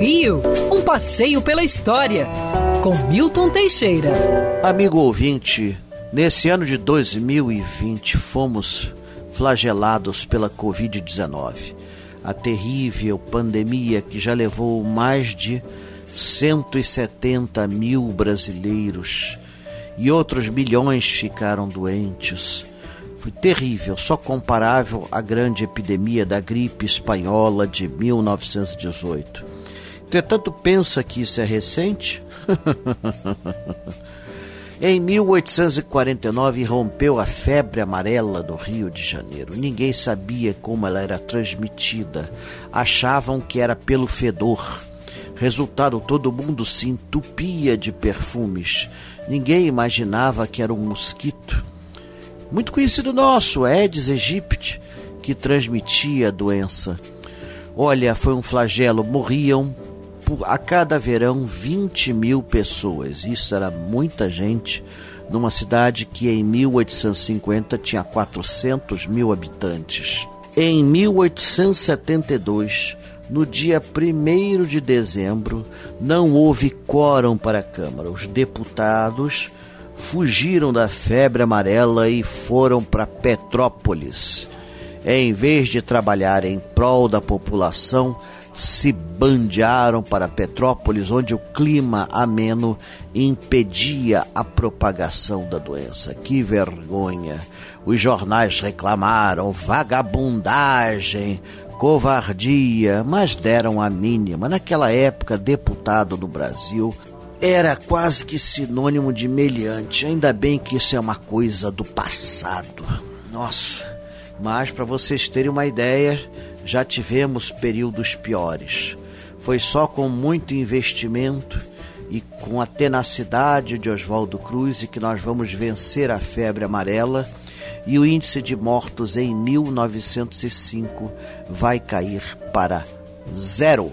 Rio, um passeio pela história, com Milton Teixeira. Amigo ouvinte, nesse ano de 2020 fomos flagelados pela Covid-19, a terrível pandemia que já levou mais de 170 mil brasileiros e outros milhões ficaram doentes. Foi terrível, só comparável à grande epidemia da gripe espanhola de 1918. Entretanto, pensa que isso é recente? em 1849 rompeu a febre amarela do Rio de Janeiro. Ninguém sabia como ela era transmitida. Achavam que era pelo fedor. Resultado, todo mundo se entupia de perfumes. Ninguém imaginava que era um mosquito. Muito conhecido nosso, Aedes aegypti, que transmitia a doença. Olha, foi um flagelo. Morriam a cada verão 20 mil pessoas. Isso era muita gente numa cidade que em 1850 tinha 400 mil habitantes. Em 1872, no dia 1 de dezembro, não houve quórum para a Câmara. Os deputados fugiram da febre amarela e foram para Petrópolis. Em vez de trabalhar em prol da população, se bandearam para Petrópolis, onde o clima ameno impedia a propagação da doença. Que vergonha! Os jornais reclamaram vagabundagem, covardia, mas deram a mínima. Naquela época, deputado do Brasil era quase que sinônimo de meliante. Ainda bem que isso é uma coisa do passado. Nossa, mas para vocês terem uma ideia, já tivemos períodos piores. Foi só com muito investimento e com a tenacidade de Oswaldo Cruz que nós vamos vencer a febre amarela e o índice de mortos em 1905 vai cair para zero.